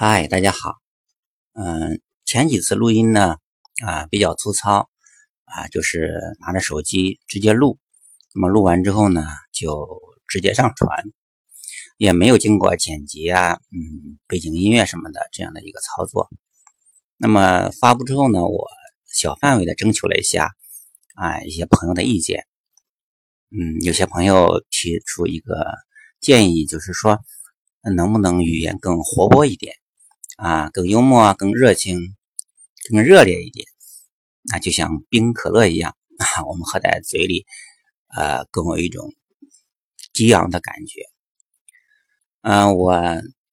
嗨，大家好。嗯，前几次录音呢，啊，比较粗糙，啊，就是拿着手机直接录。那么录完之后呢，就直接上传，也没有经过剪辑啊，嗯，背景音乐什么的这样的一个操作。那么发布之后呢，我小范围的征求了一下啊一些朋友的意见。嗯，有些朋友提出一个建议，就是说能不能语言更活泼一点。啊，更幽默、更热情、更热烈一点，那就像冰可乐一样啊，我们喝在嘴里，呃，更有一种激昂的感觉。嗯，我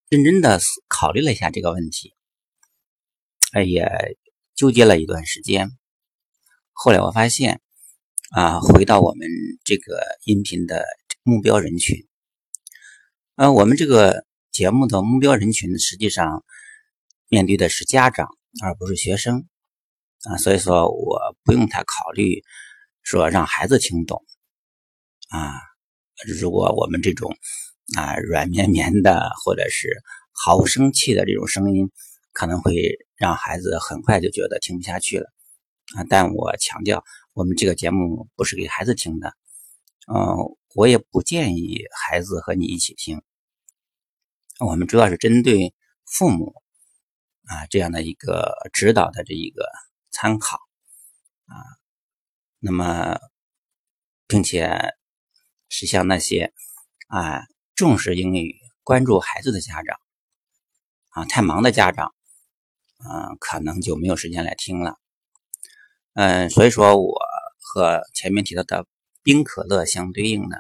认真的考虑了一下这个问题，哎，也纠结了一段时间。后来我发现，啊，回到我们这个音频的目标人群，呃，我们这个节目的目标人群实际上。面对的是家长，而不是学生啊，所以说我不用太考虑说让孩子听懂啊。如果我们这种啊软绵绵的或者是毫无生气的这种声音，可能会让孩子很快就觉得听不下去了啊。但我强调，我们这个节目不是给孩子听的，嗯，我也不建议孩子和你一起听。我们主要是针对父母。啊，这样的一个指导的这一个参考啊，那么，并且是像那些啊重视英语、关注孩子的家长啊，太忙的家长，嗯，可能就没有时间来听了。嗯，所以说我和前面提到的冰可乐相对应呢，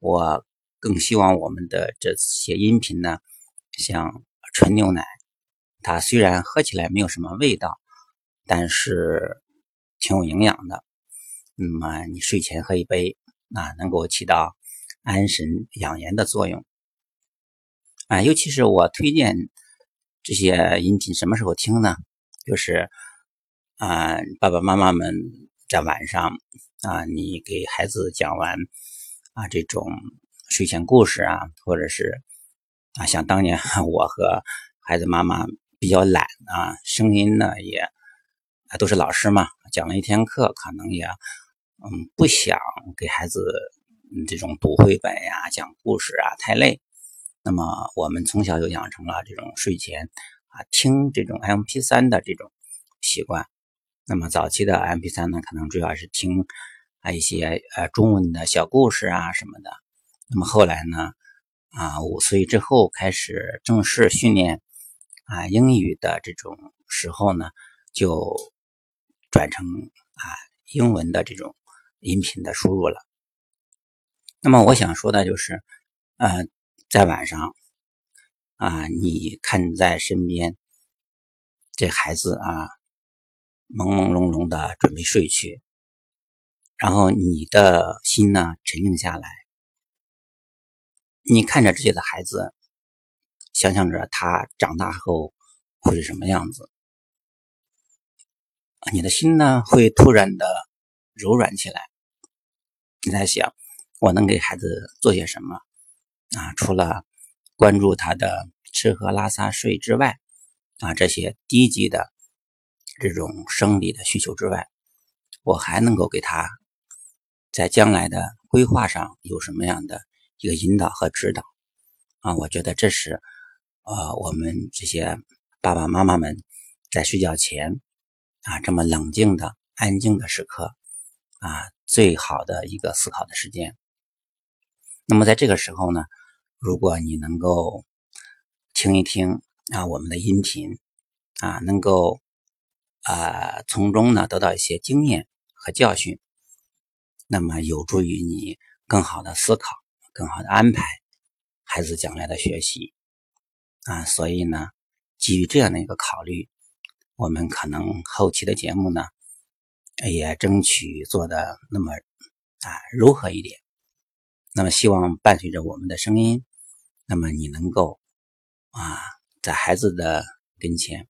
我更希望我们的这些音频呢，像纯牛奶。它虽然喝起来没有什么味道，但是挺有营养的。那么你睡前喝一杯，啊，能够起到安神养颜的作用。啊，尤其是我推荐这些饮品什么时候听呢？就是啊，爸爸妈妈们在晚上啊，你给孩子讲完啊这种睡前故事啊，或者是啊，像当年 我和孩子妈妈。比较懒啊，声音呢也啊都是老师嘛，讲了一天课，可能也嗯不想给孩子这种读绘本呀、讲故事啊太累。那么我们从小就养成了这种睡前啊听这种 M P 三的这种习惯。那么早期的 M P 三呢，可能主要是听啊一些呃中文的小故事啊什么的。那么后来呢啊五岁之后开始正式训练。啊，英语的这种时候呢，就转成啊英文的这种音频的输入了。那么我想说的就是，呃，在晚上啊，你看在身边，这孩子啊朦朦胧胧的准备睡去，然后你的心呢沉静下来，你看着自己的孩子。想象着他长大后会是什么样子，你的心呢会突然的柔软起来。你在想，我能给孩子做些什么啊？除了关注他的吃喝拉撒睡之外，啊，这些低级的这种生理的需求之外，我还能够给他在将来的规划上有什么样的一个引导和指导啊？我觉得这是。呃，我们这些爸爸妈妈们在睡觉前啊，这么冷静的、安静的时刻啊，最好的一个思考的时间。那么在这个时候呢，如果你能够听一听啊我们的音频啊，能够啊从中呢得到一些经验和教训，那么有助于你更好的思考、更好的安排孩子将来的学习。啊，所以呢，基于这样的一个考虑，我们可能后期的节目呢，也争取做的那么啊柔和一点。那么希望伴随着我们的声音，那么你能够啊在孩子的跟前，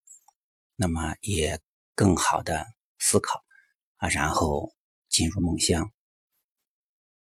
那么也更好的思考啊，然后进入梦乡。